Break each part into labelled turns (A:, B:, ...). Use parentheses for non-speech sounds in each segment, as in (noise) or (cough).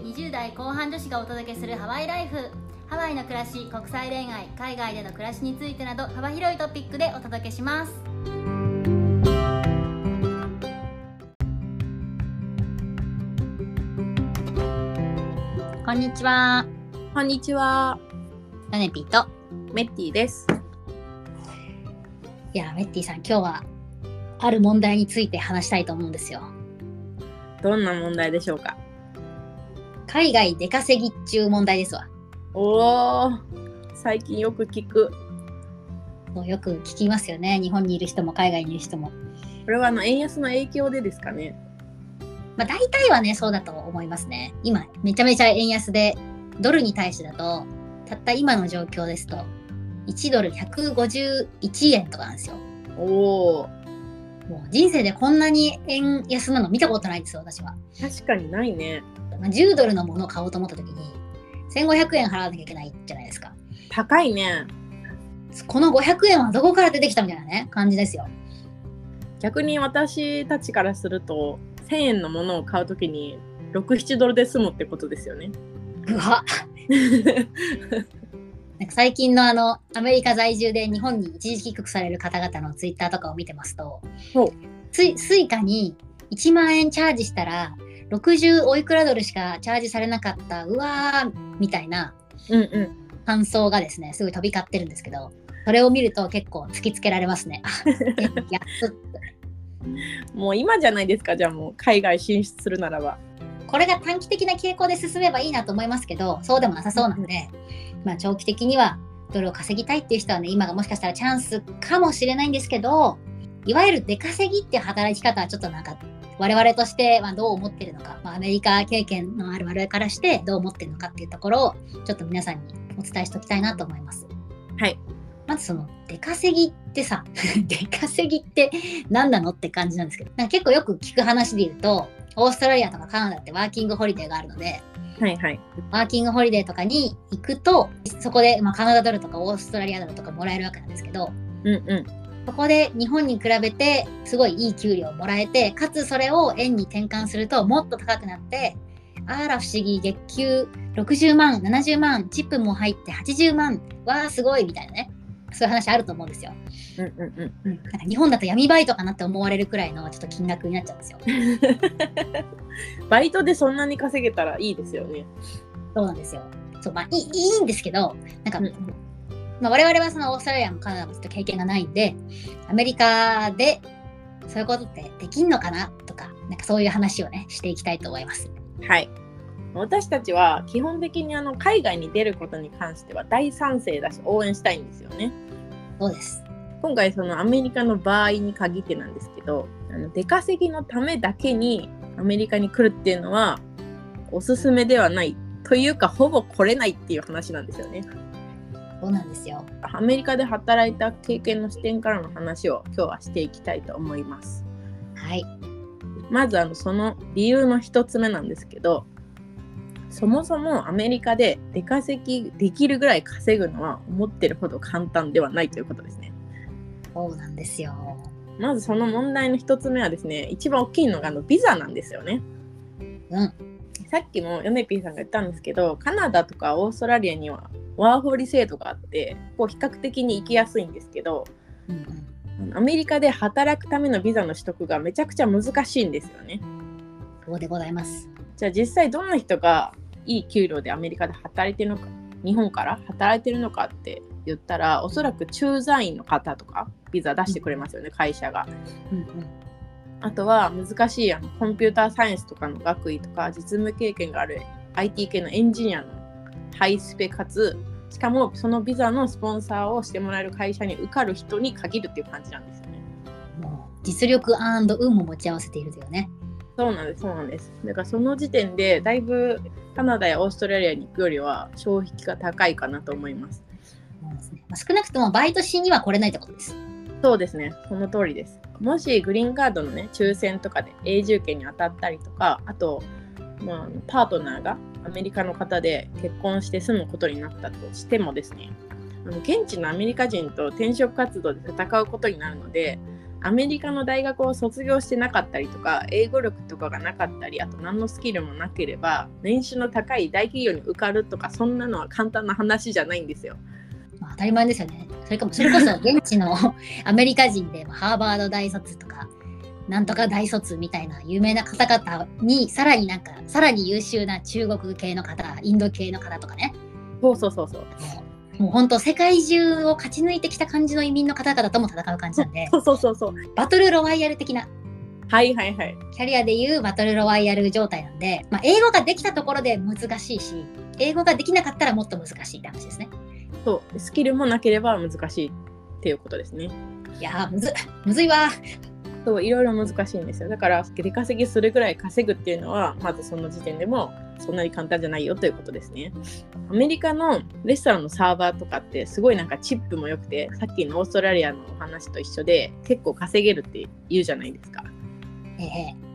A: 20代後半女子がお届けするハワイライフ。ハワイの暮らし国際恋愛海外での暮らしについてなど幅広いトピックでお届けします。こんにちは。
B: こんにちは、
A: ヨネピーと
B: メッティです。
A: いやメッティさん今日はある問題について話したいと思うんですよ。
B: どんな問題でしょうか？
A: 海外出稼ぎっちゅう問題ですわ
B: おお、最近よく聞く。
A: そうよく聞きますよね日本にいる人も海外にいる人も
B: これはあの円安の影響でですかね？
A: まあ、大体はね、そうだと思いますね。今、めちゃめちゃ円安で、ドルに対してだと、たった今の状況ですと、1ドル151円とかなんですよ。
B: おお、
A: もう人生でこんなに円安なの見たことないですよ、私は。
B: 確かにないね。
A: まあ10ドルのものを買おうと思った時に、1500円払わなきゃいけないじゃないですか。
B: 高いね。
A: この500円はどこから出てきたみたいなね、感じですよ。
B: 逆に私たちからすると、1000円のものを買うときに6、7ドルで済むってことですよね。
A: うわ (laughs) なんか最近のあのアメリカ在住で日本に一時帰国される方々のツイッターとかを見てますとSuica に1万円チャージしたら60おいくらドルしかチャージされなかったうわーみたいな。感想がですねすごい飛び交ってるんですけどそれを見ると結構突きつけられますね。や (laughs) っと
B: もう今じゃないですか、じゃあもう海外進出するならば。
A: これが短期的な傾向で進めばいいなと思いますけどそうでもなさそうなので、まあ、長期的にはドルを稼ぎたいっていう人はね今がもしかしたらチャンスかもしれないんですけどいわゆる出稼ぎっていう働き方はちょっとなんか我々としてはどう思ってるのか、まあ、アメリカ経験のある我々からしてどう思ってるのかっていうところをちょっと皆さんにお伝えしておきたいなと思います。
B: はい。
A: まずその出稼ぎってさ (laughs) 出稼ぎって何なのって感じなんですけどなんか結構よく聞く話で言うとオーストラリアとかカナダってワーキングホリデーがあるので
B: はいはい。
A: ワーキングホリデーとかに行くとそこで、まあ、カナダドルとかオーストラリアドルとかもらえるわけなんですけど
B: うんうん。
A: そこで日本に比べてすごいいい給料をもらえてかつそれを円に転換するともっと高くなってあら不思議月給60万70万チップも入って80万わあすごいみたいなねそういう話あると思うんですよ。
B: うんうんうん。
A: うん、なんか日本だと闇バイトかなって思われるくらいのちょっと金額になっちゃうんですよ。(laughs)
B: バイトでそんなに稼げたらいいですよね。
A: そうなんですよ。そうまあいいいいんですけどなんか、
B: うん
A: まあ、我々はそのオーストラリアもカナダもずっと経験がないんでアメリカでそういうことってできんのかなとかなんかそういう話をねしていきたいと思います。
B: はい。私たちは基本的にあの海外に出ることに関しては大賛成だし応援したいんですよね。
A: そうです。
B: 今回そのアメリカの場合に限ってなんですけどあの出稼ぎのためだけにアメリカに来るっていうのはおすすめではないというかほぼ来れないっていう話なんですよね。
A: そうなんですよ。
B: アメリカで働いた経験の視点からの話を今日はしていきたいと思います。
A: はい。
B: まずあのその理由の一つ目なんですけどそもそもアメリカで出稼ぎできるぐらい稼ぐのは思ってるほど簡単ではないということですね。
A: そうなんですよ。
B: まずその問題の一つ目はですね一番大きいのがあのビザなんですよね。
A: うん。
B: さっきもヨネピーさんが言ったんですけどカナダとかオーストラリアにはワーホリ制度があってこう比較的に行きやすいんですけど
A: うんうん。
B: アメリカで働くためのビザの取得がめちゃくちゃ難しいんですよね。
A: そうでございます。
B: じゃあ実際どんな人がいい給料でアメリカで働いてるのか日本から働いてるのかって言ったらおそらく駐在員の方とかビザ出してくれますよね会社が。
A: うんうん。
B: あとは難しいあのコンピューターサイエンスとかの学位とか実務経験がある IT 系のエンジニアのハイスペかつしかもそのビザのスポンサーをしてもらえる会社に受かる人に限るっていう感じなんですよね。
A: もう実力運も持ち合わせているというね。
B: そうなんです、そうなんです。だからその時点でだいぶカナダやオーストラリアに行くよりは消費が高いかなと思います。
A: すねまあ、少なくともバイトしには来れないってことです。
B: そうですね、その通りです。もしグリーンカードのね、抽選とかで永住権に当たったりとか、あと、まあ、パートナーがアメリカの方で結婚して住むことになったとしてもですね、現地のアメリカ人と転職活動で戦うことになるので、アメリカの大学を卒業してなかったりとか英語力とかがなかったりあと何のスキルもなければ年収の高い大企業に受かるとかそんなのは簡単な話じゃないんですよ。
A: 当たり前ですよね。それかもそれこそ現地の (laughs) アメリカ人でハーバード大卒とかなんとか大卒みたいな有名な方々にさらになんかさらに優秀な中国系の方インド系の方とかね
B: そうそうそうそう。
A: もう本当世界中を勝ち抜いてきた感じの移民の方々とも戦う感じなんで
B: そうそうそうそう。
A: バトルロワイヤル的な
B: はいはいはい。
A: キャリアでいうバトルロワイヤル状態なんで、まあ、英語ができたところで難しいし英語ができなかったらもっと難しいって話ですね。
B: そうスキルもなければ難しいっていうことですね。
A: いやーむずむずいわ
B: そういろいろ難しいんですよ。だから出稼ぎするぐらい稼ぐっていうのはまずその時点でもそんなに簡単じゃないよということですね。アメリカのレストランのサーバーとかってすごいなんかチップも良くてさっきのオーストラリアのお話と一緒で結構稼げるって言うじゃないですか。
A: ええ。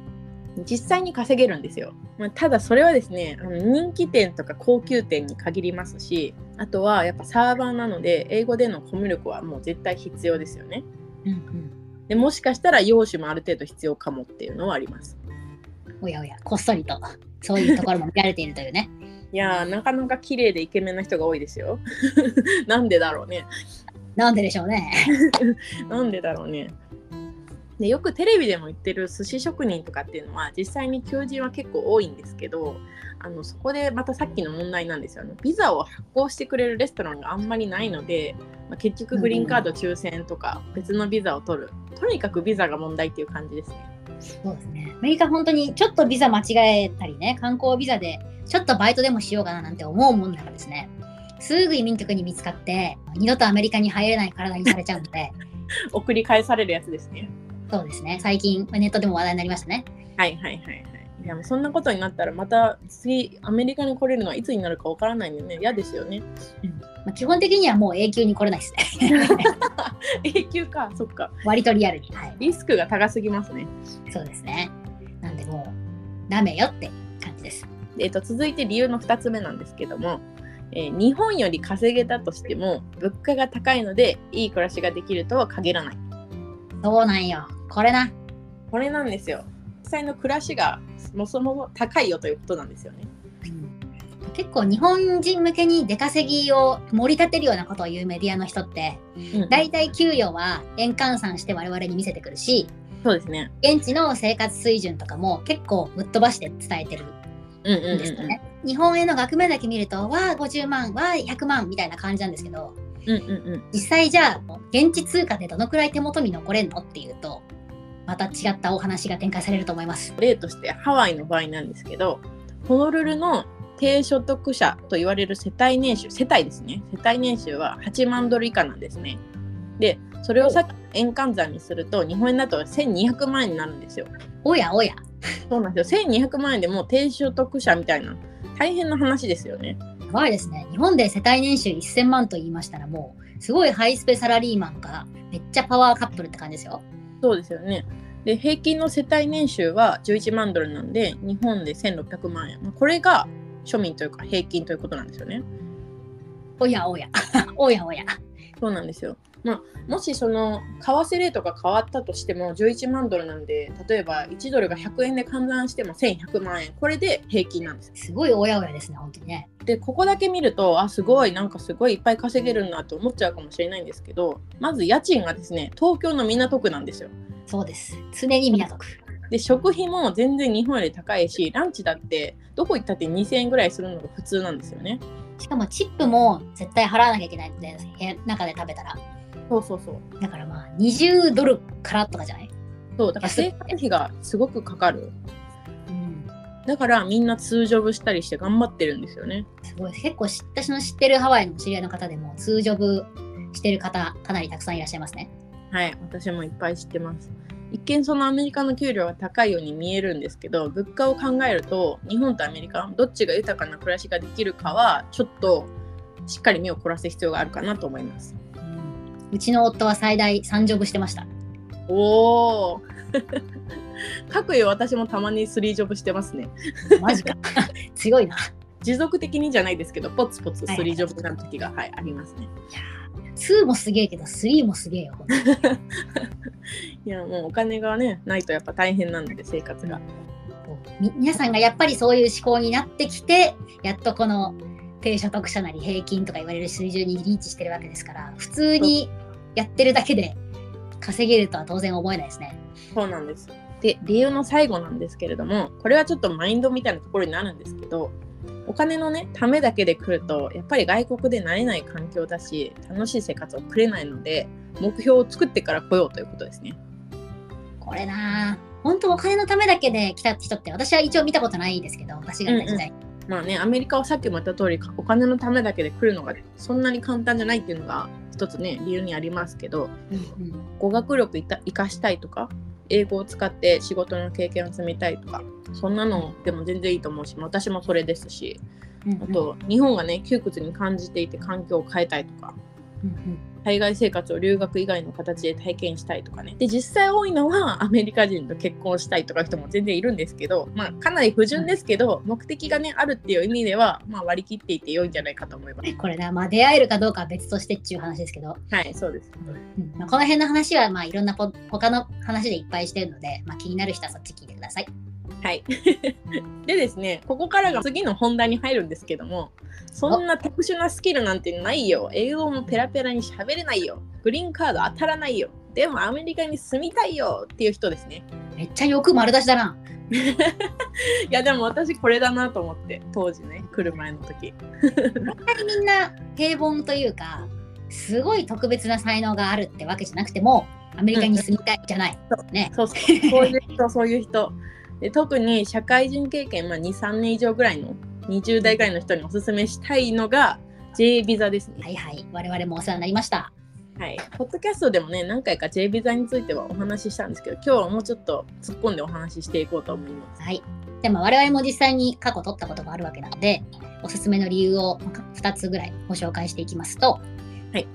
B: 実際に稼げるんですよ、まあ、ただそれはですね人気店とか高級店に限りますしあとはやっぱサーバーなので英語でのコミュ力はもう絶対必要ですよね。
A: うんうん
B: でもしかしたら容姿もある程度必要かもっていうのはあります。
A: おやおやこっそりとそういうところも見られているというね (laughs)
B: いやーなかなか綺麗でイケメンな人が多いですよ。(laughs) なんでだろうね。
A: なんででしょうね (laughs)
B: なんでだろうね。でよくテレビでも言ってる寿司職人とかっていうのは実際に求人は結構多いんですけどあのそこでまたさっきの問題なんですよね。ビザを発行してくれるレストランがあんまりないので、まあ、結局グリーンカード抽選とか別のビザを取る。とにかくビザが問題っていう感じですね。
A: そうですねアメリカ本当にちょっとビザ間違えたりね観光ビザでちょっとバイトでもしようかななんて思うもんならですねすぐ移民局に見つかって二度とアメリカに入れない体にされちゃうので (laughs)
B: 送り返されるやつですね。
A: そうですね最近ネットでも話題になりましたね
B: はいはいはいはい。いやそんなことになったらまた次アメリカに来れるのはいつになるかわからないんでね。嫌ですよね。
A: まあ、基本的にはもう永久に来れないですね。(laughs)
B: 永久か。そっか。
A: 割とリアルに。はい。
B: リスクが高すぎますね。
A: そうですね。なんでもうダメよって感じです。
B: えー、と続いて理由の2つ目なんですけども、えー日本より稼げたとしても物価が高いのでいい暮らしができるとは限らない。
A: そうなんよ。これな。
B: これなんですよ。実際の暮らしがそもそも高いよということなんですよね。
A: 結構日本人向けに出稼ぎを盛り立てるようなことを言うメディアの人って
B: うん
A: 大体給与は円換算して我々に見せてくるし
B: そうですね。
A: 現地の生活水準とかも結構ぶっ飛ばして伝えてる
B: うんうんうん
A: んですよね。日本円の額面だけ見るとわあ50万わあ100万みたいな感じなんですけど
B: うんうんうん
A: 実際じゃあ現地通貨でどのくらい手元に残れんのっていうとまた違ったお話が展開されると思います。
B: 例としてハワイの場合なんですけどホノルルの低所得者と言われる世帯年収世帯ですね世帯年収は8万ドル以下なんですねでそれをさっき円換算にすると日本円だと1200万円になるんですよ
A: おやおや
B: そうなんですよ1200万円でもう低所得者みたいな大変な話ですよね
A: やばいですね。日本で世帯年収1000万と言いましたらもうすごいハイスペサラリーマンがめっちゃパワーカップルって感じですよ。
B: そうですよねで平均の世帯年収は11万ドルなんで日本で1600万円まあこれが庶民というか平均ということなんですよね
A: おやおや (laughs) おやおや。
B: そうなんですよ。まあ、もしその為替レートが変わったとしても11万ドルなんで例えば1ドルが100円で換算しても1100万円これで平均なんです。
A: すごいおやおやですね、本当にね。
B: でここだけ見るとあすごいなんかすごいいっぱい稼げるなと思っちゃうかもしれないんですけどまず家賃がですね東京の港区なんですよ。
A: そうです。常に港区。
B: で食費も全然日本より高いしランチだってどこ行ったって2000円ぐらいするのが普通なんですよね。
A: しかもチップも絶対払わなきゃいけないので、部屋中で食べたら。
B: そうそうそう。
A: だからまあ20ドルからとかじゃない？
B: そうだから生活費がすごくかかる。
A: うん。
B: だからみんな通ジョブしたりして頑張ってるんですよね。
A: すごい。結構知私の知ってるハワイの知り合いの方でも通ジョブしてる方かなりたくさんいらっしゃいますね。
B: はい、私もいっぱい知ってます。一見そのアメリカの給料が高いように見えるんですけど物価を考えると日本とアメリカどっちが豊かな暮らしができるかはちょっとしっかり目を凝らす必要があるかなと思います。
A: うん、うちの夫は最大3ジョブしてました。
B: おお (laughs) 各有私もたまに3ジョブしてますね。(laughs)
A: マジか。(laughs) 強いな。
B: 持続的にじゃないですけど、ポツポツスリージョブな時が、はい、ありますね。
A: 2もすげえけど3もすげえよ。
B: いや、もうお金がね、ないとやっぱ大変なので、生活が。
A: み皆さんがやっぱりそういう思考になってきてやっとこの低所得者なり平均とか言われる水準にリーチしてるわけですから普通にやってるだけで稼げるとは当然思えないですね。
B: そうなんです。で、理由の最後なんですけれども、これはちょっとマインドみたいなところになるんですけど、お金のね、ためだけで来ると、やっぱり外国で慣れない環境だし、楽しい生活を送れないので、目標を作ってから来ようということですね。
A: これなあ本当お金のためだけで来た人って私は一応見たことないですけど私がいた時代、
B: まあね、アメリカはさっきも言った通り、お金のためだけで来るのがそんなに簡単じゃないっていうのが一つね、理由にありますけど、
A: うんうん。
B: 語学力いた活かしたいとか、英語を使って仕事の経験を積みたいとか、そんなのでも全然いいと思うし、私もそれですし、
A: うんうん。
B: あと、日本がね、窮屈に感じていて環境を変えたいとか、
A: うんうん
B: 海外生活を留学以外の形で体験したいとかね。で、実際多いのはアメリカ人と結婚したいとか人も全然いるんですけど、まあ、かなり不純ですけど、目的がね、あるっていう意味では、まあ、割り切っていて良いんじゃないかと思います。
A: これなまあ出会えるかどうかは別としてっていう話ですけど、
B: はい、そうです。
A: うんまあ、この辺の話はまあいろんなポ他の話でいっぱいしてるので、まあ、気になる人はそっち聞いてください。
B: はい。でですね、ここからが次の本題に入るんですけども、そんな特殊なスキルなんてないよ。英語もペラペラに喋れないよ。グリーンカード当たらないよ。でもアメリカに住みたいよっていう人ですね。
A: めっちゃよく丸出しだな。(laughs)
B: いやでも私これだなと思って、当時ね、来る前の時。
A: みんな平凡というかすごい特別な才能があるってわけじゃなくてもアメリカに住みたいじゃない。ね。
B: そうそう、そういう人、そういう人。で特に社会人経験、まあ、2、3年以上ぐらいの20代ぐらいの人におすすめしたいのが J ビザですね。
A: はいはい。我々もお世話になりました。
B: はい、ポッドキャストでもね何回か J ビザについてはお話ししたんですけど今日はもうちょっと突っ込んでお話ししていこうと思います。
A: はい。でも我々も実際に過去取ったことがあるわけなので、おすすめの理由を2つぐらいご紹介していきますと、
B: はい。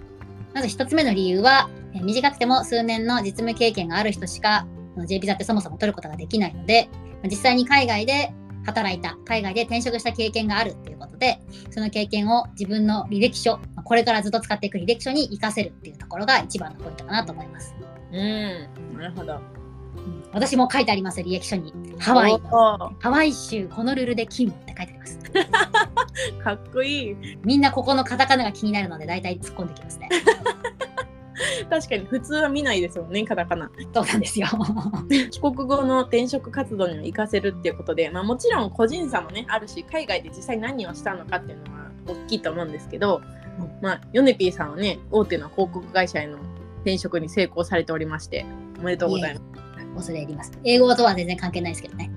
A: まず1つ目の理由は、えー短くても数年の実務経験がある人しか、J ビザってそもそも取ることができないので、まあ実際に海外で働いた、海外で転職した経験があるっていうことで、その経験を自分の履歴書、まあこれからずっと使っていく履歴書に活かせるっていうところが一番のポイントかなと思います。
B: うん、なるほど。
A: うん私も書いてあります、履歴書に。ハワイハワイ州ホノルルで勤務って書いてあります。(laughs)
B: かっこいい。
A: みんなここのカタカナが気になるので大体突っ込んできますね。(laughs)
B: 確かに普通は見ないですよねカタカナ。
A: そうなんですよ。(laughs)
B: 帰国後の転職活動にも活かせるっていうことで、まあ、もちろん個人差もねあるし海外で実際何をしたのかっていうのは大きいと思うんですけど、
A: うん
B: まあ、ヨネピーさんはね大手の広告会社への転職に成功されておりましておめでとうございます。
A: 恐れ入ります。英語とは全然関係ないですけどね。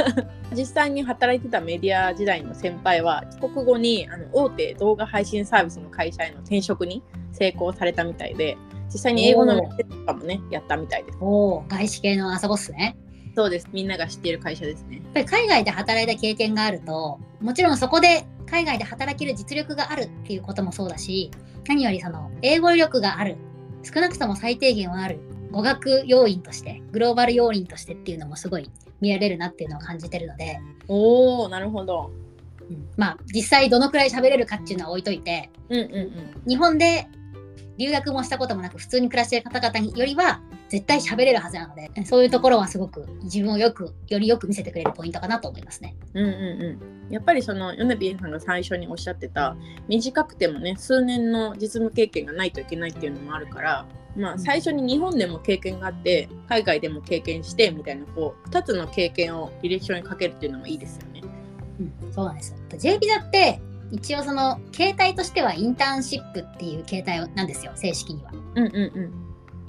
A: (laughs)
B: 実際に働いてたメディア時代の先輩は帰国後にあの大手動画配信サービスの会社への転職に成功されたみたいで実際に英語の面接とかもねやったみたいです。
A: おお、外資系の朝ボスね。
B: そうですみんなが知っている会社ですね。
A: やっぱり海外で働いた経験があると、もちろんそこで海外で働ける実力があるっていうこともそうだし、何よりその英語力がある、少なくとも最低限はある、語学要員として、グローバル要員としてっていうのもすごい見られるなっていうのを感じてるので、
B: おおなるほど。
A: うんまあ実際どのくらい喋れるかっていうのは置いといて、
B: うんうんうん。
A: 日本で留学もしたこともなく普通に暮らしている方々よりは絶対喋れるはずなのでそういうところはすごく自分をよくよりよく見せてくれるポイントかなと思いますね。
B: うんうんうん、やっぱりそのヨネピーさんが最初におっしゃってた短くてもね数年の実務経験がないといけないっていうのもあるから、まあ、最初に日本でも経験があって海外でも経験してみたいなこう2つの経験を履歴書にかけるっていうのもいいですよね。
A: うん、そうなんですよ。J ビザって一応その形態としてはインターンシップっていう形態なんですよ正式には。
B: うんうんうん。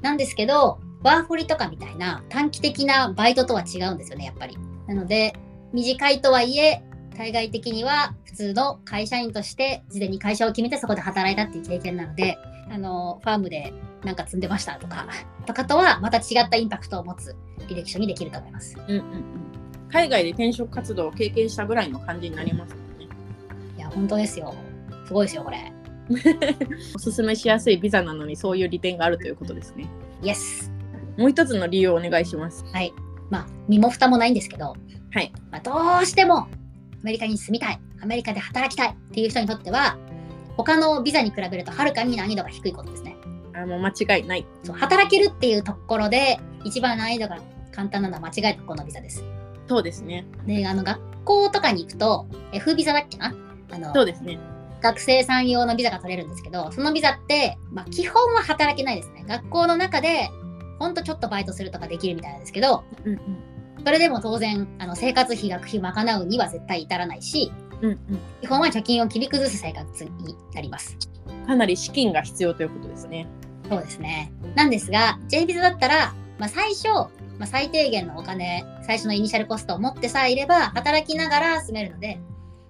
A: なんですけどワーホリとかみたいな短期的なバイトとは違うんですよねやっぱり。なので短いとはいえ対外的には普通の会社員として事前に会社を決めてそこで働いたっていう経験なのであのファームでなんか積んでましたとか (laughs) とかとはまた違ったインパクトを持つ履歴書にできると思います。
B: うんうんうん、海外で転職活動を経験したぐらいの感じになります
A: 本当ですよ。すごいですよこれ。(laughs)
B: おすすめしやすいビザなのにそういう利点があるということですね。
A: イエス。
B: もう一つの理由をお願いします。
A: はい。まあ身も蓋もないんですけど、
B: はい。
A: まあ、どうしてもアメリカに住みたい。アメリカで働きたいっていう人にとっては他のビザに比べるとはるかに難易度が低いことですね。
B: あもう間違いない。
A: そう働けるっていうところで一番難易度が簡単なのは間違いなくこのビザです。
B: そうですね。
A: であの学校とかに行くと F ビザだっけなあの
B: そうですね。
A: 学生さん用のビザが取れるんですけどそのビザって、まあ、基本は働けないですね。学校の中でほんとちょっとバイトするとかできるみたいなんですけど
B: うんうん。
A: それでも当然あの生活費学費賄うには絶対至らないし
B: うん
A: 基本は貯金を切り崩す生活になります。
B: うん、かなり資金が必要ということですね。
A: そうですね。なんですが、J ビザだったら、まあ、最初、まあ、最低限のお金、最初のイニシャルコストを持ってさえいれば、働きながら住めるので、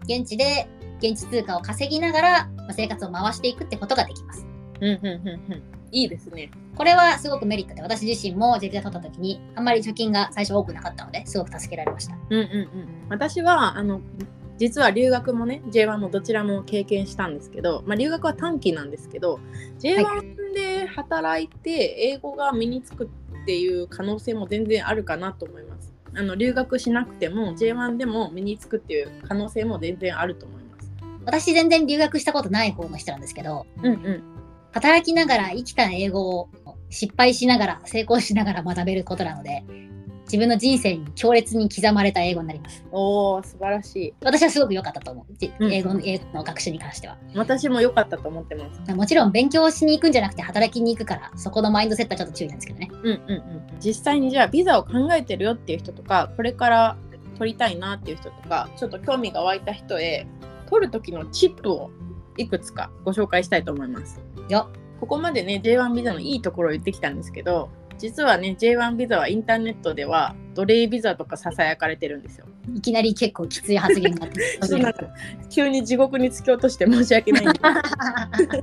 A: 現地で現地通貨を稼ぎながら、まあ、生活を回していくってことができます。
B: うんうんうんうん。いいですね。
A: これはすごくメリットで、私自身も J ビザ取った時に、あんまり貯金が最初多くなかったので、すごく助けられました。
B: うんうんうん。私はあの実は留学もね J1 もどちらも経験したんですけど、まあ、留学は短期なんですけど J1 で働いて英語が身につくっていう可能性も全然あるかなと思います。あの留学しなくても J1 でも身につくっていう可能性も全然あると思います。
A: 私全然留学したことない方の人なんですけど、
B: うんうん。
A: 働きながら生きた英語を失敗しながら成功しながら学べることなので自分の人生に強烈に刻まれた英語になります
B: おー素晴らしい。
A: 私はすごく良かったと思う英語の英語の学習に関しては
B: 私も良かったと思ってます。
A: もちろん勉強しに行くんじゃなくて働きに行くからそこのマインドセットはちょっと注意なんですけどね
B: うんうんうん。実際にじゃあビザを考えてるよっていう人とかこれから取りたいなっていう人とかちょっと興味が湧いた人へ取る時のチップをいくつかご紹介したいと思います。
A: よ
B: ここまでね J1 ビザのいいところを言ってきたんですけど実はね J1 ビザはインターネットでは奴隷ビザとかささやかれてるんですよ。
A: いきなり結構きつい発言があって (laughs)
B: 急に地獄に突き落として申し訳ないんで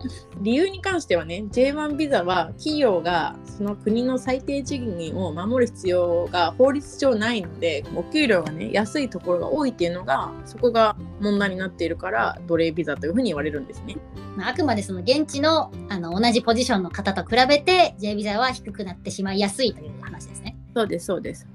B: す理由に関してはね J1 ビザは企業がその国の最低賃金を守る必要が法律上ないのでお給料がね安いところが多いっていうのがそこが問題になっているから奴隷ビザというふうに言われるんですね。
A: まああくまでその現地のあの同じポジションの方と比べて J ビザは低くなってしまいやすいという話ですね
B: そうですそうです。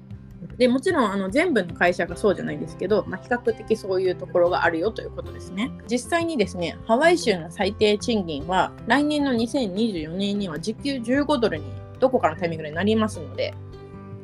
B: でもちろんあの全部の会社がそうじゃないんですけど、まあ、比較的そういうところがあるよということですね。実際にですねハワイ州の最低賃金は来年の2024年には時給15ドルにどこかのタイミングでなりますので、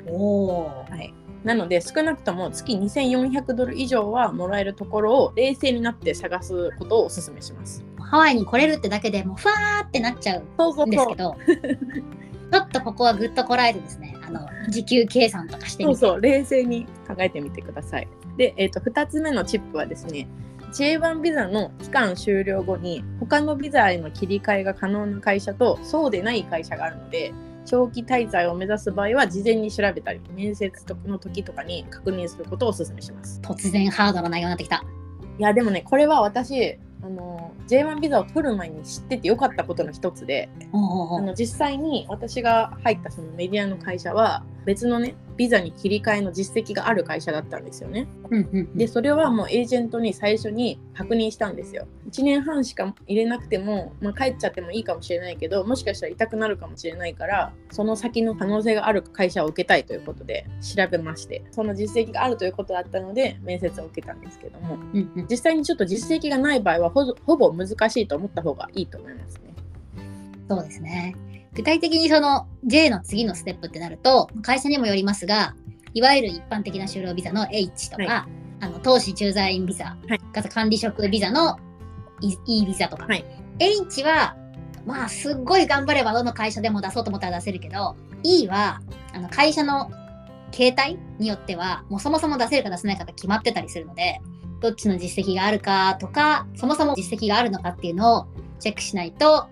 A: おお
B: はい、なので少なくとも月2400ドル以上はもらえるところを冷静になって探すことをお勧めします。
A: ハワイに来れるってだけでもうふわーってなっちゃう
B: ん
A: ですけど (laughs) ちょっとここはぐっとこらえてですねあの時給計算とかして
B: そうそう冷静に考えてみてください。で、えー、と2つ目のチップはですね J1 ビザの期間終了後に他のビザへの切り替えが可能な会社とそうでない会社があるので長期滞在を目指す場合は事前に調べたり面接の時とかに確認することをお勧めします。
A: 突然ハードな内容になってきた
B: いやでもねこれは私あの J1 ビザを取る前に知っててよかったことの一つであの実際に私が入ったそのメディアの会社は別のねビザに切り替えの実績がある会社だったんですよね。でそれはもうエージェントに最初に確認したんですよ。1年半しか入れなくても、まあ、帰っちゃってもいいかもしれないけどもしかしたら痛くなるかもしれないからその先の可能性がある会社を受けたいということで調べましてその実績があるということだったので面接を受けたんですけども
A: うんうん
B: 実際にちょっと実績がない場合はほほぼ難しいと思った方がいいと思いますね。
A: そうですね具体的にその J の次のステップってなると会社にもよりますがいわゆる一般的な就労ビザの H とか、
B: は
A: あの投資駐在員ビザ、
B: はい。
A: 管理職ビザの E, E ビザとか、
B: はい。
A: H はまあすっごい頑張ればどの会社でも出そうと思ったら出せるけど E はあの会社の形態によってはもうそもそも出せるか出せないかが決まってたりするのでどっちの実績があるかとかそもそも実績があるのかっていうのをチェックしないと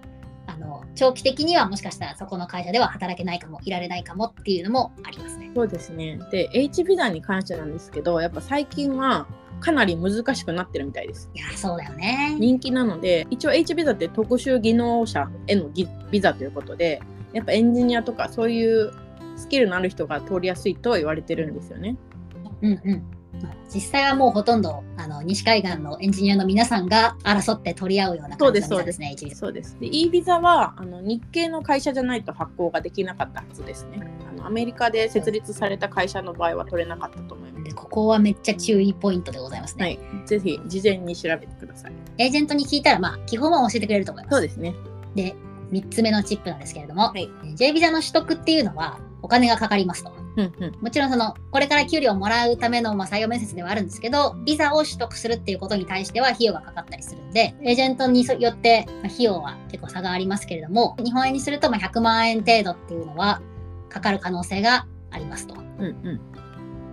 A: あの長期的にはもしかしたらそこの会社では働けないかもいられないかもっていうのもありますね。
B: そうですね。で、H ビザに関してなんですけど、やっぱ最近はかなり難しくなってるみたいです。
A: いやそうだよね。
B: 人気なので、一応 H ビザって特殊技能者へのギビザということで、やっぱエンジニアとかそういうスキルのある人が通りやすいとは言われてるんですよね。
A: うんうんまあ実際はもうほとんどあの西海岸のエンジニアの皆さんが争って取り合うような感じですね。
B: そうです。で、E ビザはあの日系の会社じゃないと発行ができなかったはずですね。あアメリカで設立された会社の場合は取れなかったと思います。
A: でここはめっちゃ注意ポイントでございますね。
B: はい、ぜひ事前に調べてください。
A: エージェントに聞いたら、まあ、基本は教えてくれると思います。
B: そうですね。
A: で、3つ目のチップなんですけれども、
B: はい
A: J ビザの取得っていうのはお金がかかりますと。
B: うんうん。
A: もちろんその、これから給料をもらうための、まあ、採用面接ではあるんですけど、ビザを取得するっていうことに対しては費用がかかったりするんで、エージェントによって、まあ費用は結構差がありますけれども、日本円にするとまあ100万円程度っていうのはかかる可能性がありますと。
B: うんうん。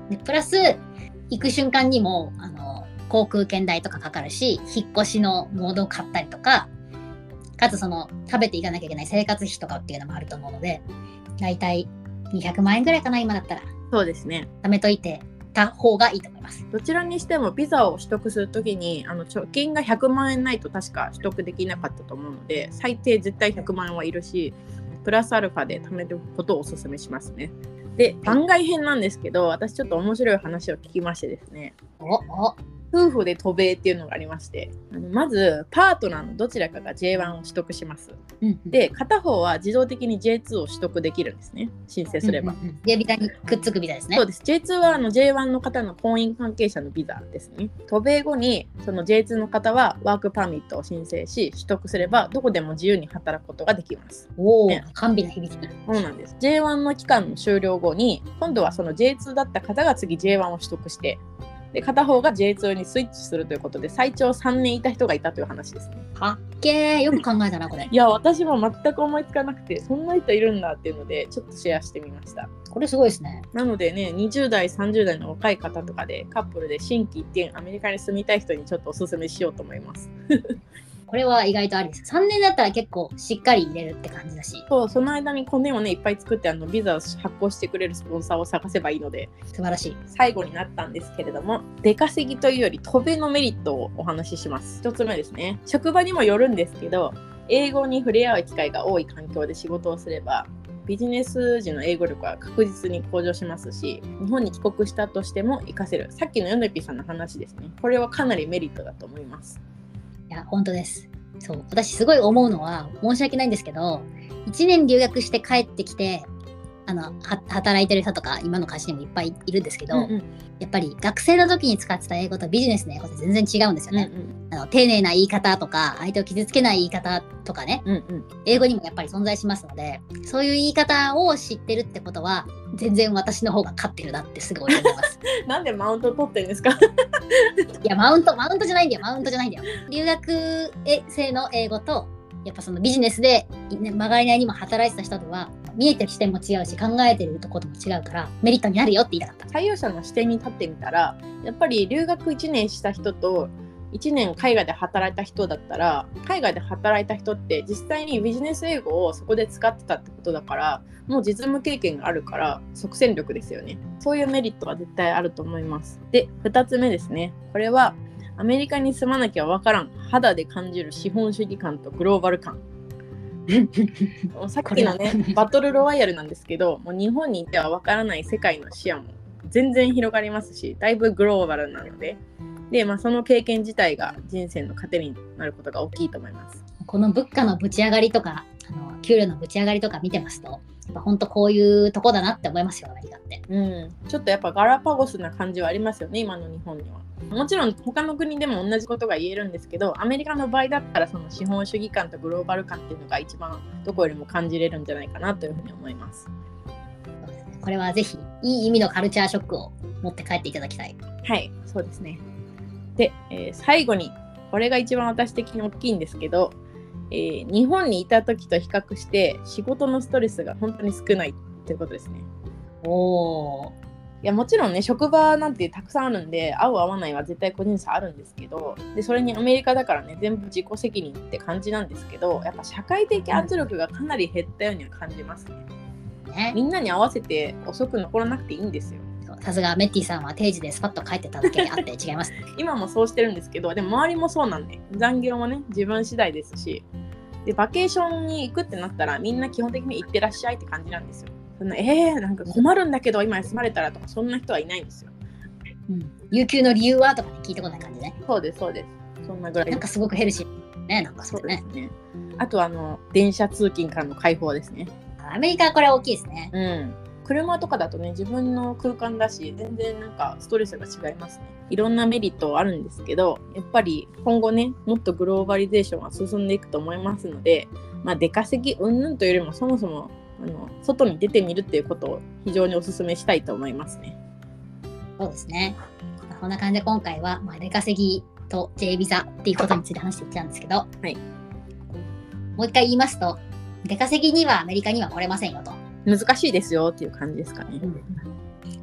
A: でプラス行く瞬間にもあの航空券代とかかかるし引っ越しのモードを買ったりとかかつその食べていかなきゃいけない生活費とかっていうのもあると思うのでだいたい200万円ぐらいかな今だったら
B: そうですね。
A: 貯めといてた方がいいと思います。
B: どちらにしてもビザを取得するときにあの貯金が100万円ないと確か取得できなかったと思うので最低絶対100万円はいるしプラスアルファで貯めることをお勧めしますね。で番外編なんですけど私ちょっと面白い話を聞きましてですね
A: おお
B: 夫婦で渡米っていうのがありましてあのまずパートナーのどちらかが J1 を取得します。
A: うん
B: で片方は自動的に J2 を取得できるんですね申請すれば。
A: うんうんうん J ビザにくっつくビザですね
B: そう。です。J2 はあの J1 の方の婚姻関係者のビザですね。渡米後にその J2 の方はワークパーミットを申請し取得すればどこでも自由に働くことができます。
A: おお
B: ね、
A: 甘美な響き。
B: そうなんです。J1 の期間の終了後に今度はその J2 だった方が次 J1 を取得してで片方が J2 にスイッチするということで最長3年いた人がいたという話ですね。
A: かっけーよく考えたなこれ。
B: いや私も全く思いつかなくてそんな人いるんだっていうのでちょっとシェアしてみました。
A: これすごいですね。
B: なのでね、20代、30代の若い方とかでカップルで新規一点アメリカに住みたい人にちょっとおすすめしようと思います。
A: これは意外とありです。3年だったら結構しっかり入れるって感じだし、
B: そう、その間にコネをね、いっぱい作ってあのビザを発行してくれるスポンサーを探せばいいので、
A: 素晴らしい。
B: 最後になったんですけれども、出稼ぎというより渡米のメリットをお話しします。一つ目ですね。職場にもよるんですけど、英語に触れ合う機会が多い環境で仕事をすれば、ビジネス時の英語力は確実に向上しますし、日本に帰国したとしても活かせる。さっきのヨネピさんの話ですね。これはかなりメリットだと思います。
A: いや、本当です。そう。私すごい思うのは、申し訳ないんですけど、1年留学して帰ってきて、あの、は働いてる人とか、今の会社にもいっぱいいるんですけど、
B: うんうん
A: やっぱり学生の時に使ってた英語とビジネスの英語って全然違うんですよね。
B: うん
A: あの丁寧な言い方とか、相手を傷つけない言い方とかね、
B: うんうん
A: 英語にもやっぱり存在しますので、そういう言い方を知ってるってことは、全然私の方が勝ってるなってすごい思います。(laughs)
B: なんでマウント取ってんですか？(laughs)
A: いや、マウント、マウントじゃないんだよ、マウントじゃないんだよ。留学生の英語と、やっぱそのビジネスで、ね、曲がりなりにも働いてた人とは、見えてる視点も違うし、考えてるところも違うから、メリットになるよって言いたかった。
B: 採用者の視点に立ってみたらやっぱり留学1年した人と1年海外で働いた人だったら海外で働いた人って実際にビジネス英語をそこで使ってたってことだからもう実務経験があるから即戦力ですよね。そういうメリットは絶対あると思います。で2つ目ですね。これはアメリカに住まなきゃわからん肌で感じる資本主義感とグローバル感。(laughs) さっきのねバトルロワイヤルなんですけどもう日本にいてはわからない世界の視野も全然広がりますしだいぶグローバルなのでで、まあ、その経験自体が人生の糧になることが大きいと思います。
A: この物価のぶち上がりとか、あの給料のぶち上がりとか見てますと、本当こういうとこだなって思いますよ、アメリカって。
B: うん、ちょっとやっぱガラパゴスな感じはありますよね今の日本には。もちろん他の国でも同じことが言えるんですけどアメリカの場合だったらその資本主義感とグローバル感っていうのが一番どこよりも感じれるんじゃないかなというふうに思います。
A: これはぜひ、いい意味のカルチャーショックを持って帰っていただきたい。
B: はい、そうですね。で、えー最後に、これが一番私的に大きいんですけど、えー日本にいた時と比較して仕事のストレスが本当に少ないということですね。
A: おー。
B: いやもちろんね職場なんてたくさんあるんで合う合わないは絶対個人差あるんですけどでそれにアメリカだからね全部自己責任って感じなんですけどやっぱ社会的圧力がかなり減ったようには感じますね。
A: ね
B: みんなに合わせて遅く残らなくていいんですよ。
A: さすがメッティさんは定時でスパッと帰ってただけあって違います。(laughs)
B: 今もそうしてるんですけどでも周りもそうなんで残業もね自分次第ですしでバケーションに行くってなったらみんな基本的に行ってらっしゃいって感じなんですよそんなえー、なんか困るんだけど今休まれたらとかそんな人はいないんですよ
A: うん。有給の理由はとかね聞いたことない感じね。
B: そうですそうですそんなぐらい
A: なんかすごくヘルシー。ね、なんかそれね。
B: そうですねあとあの電車通勤からの解放ですね
A: アメリカはこれ大きいですね。
B: うん車とかだとね自分の空間だし全然なんかストレスが違いますねいろんなメリットはあるんですけどやっぱり今後ねもっとグローバリゼーションは進んでいくと思いますのでまあ出稼ぎ云々というよりもそもそもあの外に出てみるっていうことを非常にお勧めしたいと思いますね
A: そうですね。こんな感じで今回は、まあ、出稼ぎと J ビザっていうことについて話してきたんですけど、
B: はい
A: もう一回言いますと、出稼ぎにはアメリカには来れませんよと。
B: 難しいですよっていう感じですかね、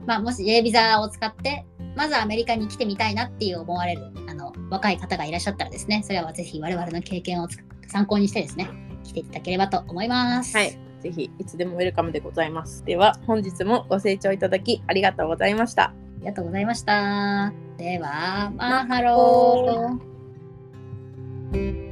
A: まあ、もし J ビザを使って、まずはアメリカに来てみたいなっていう思われるあの若い方がいらっしゃったらですね、それはぜひ我々の経験をつ参考にしてですね、来ていただければと思います。
B: はい。ぜひいつでもウェルカムでございますでは本日もご清聴いただきありがとうございました
A: ありがとうございました。では、マハロー。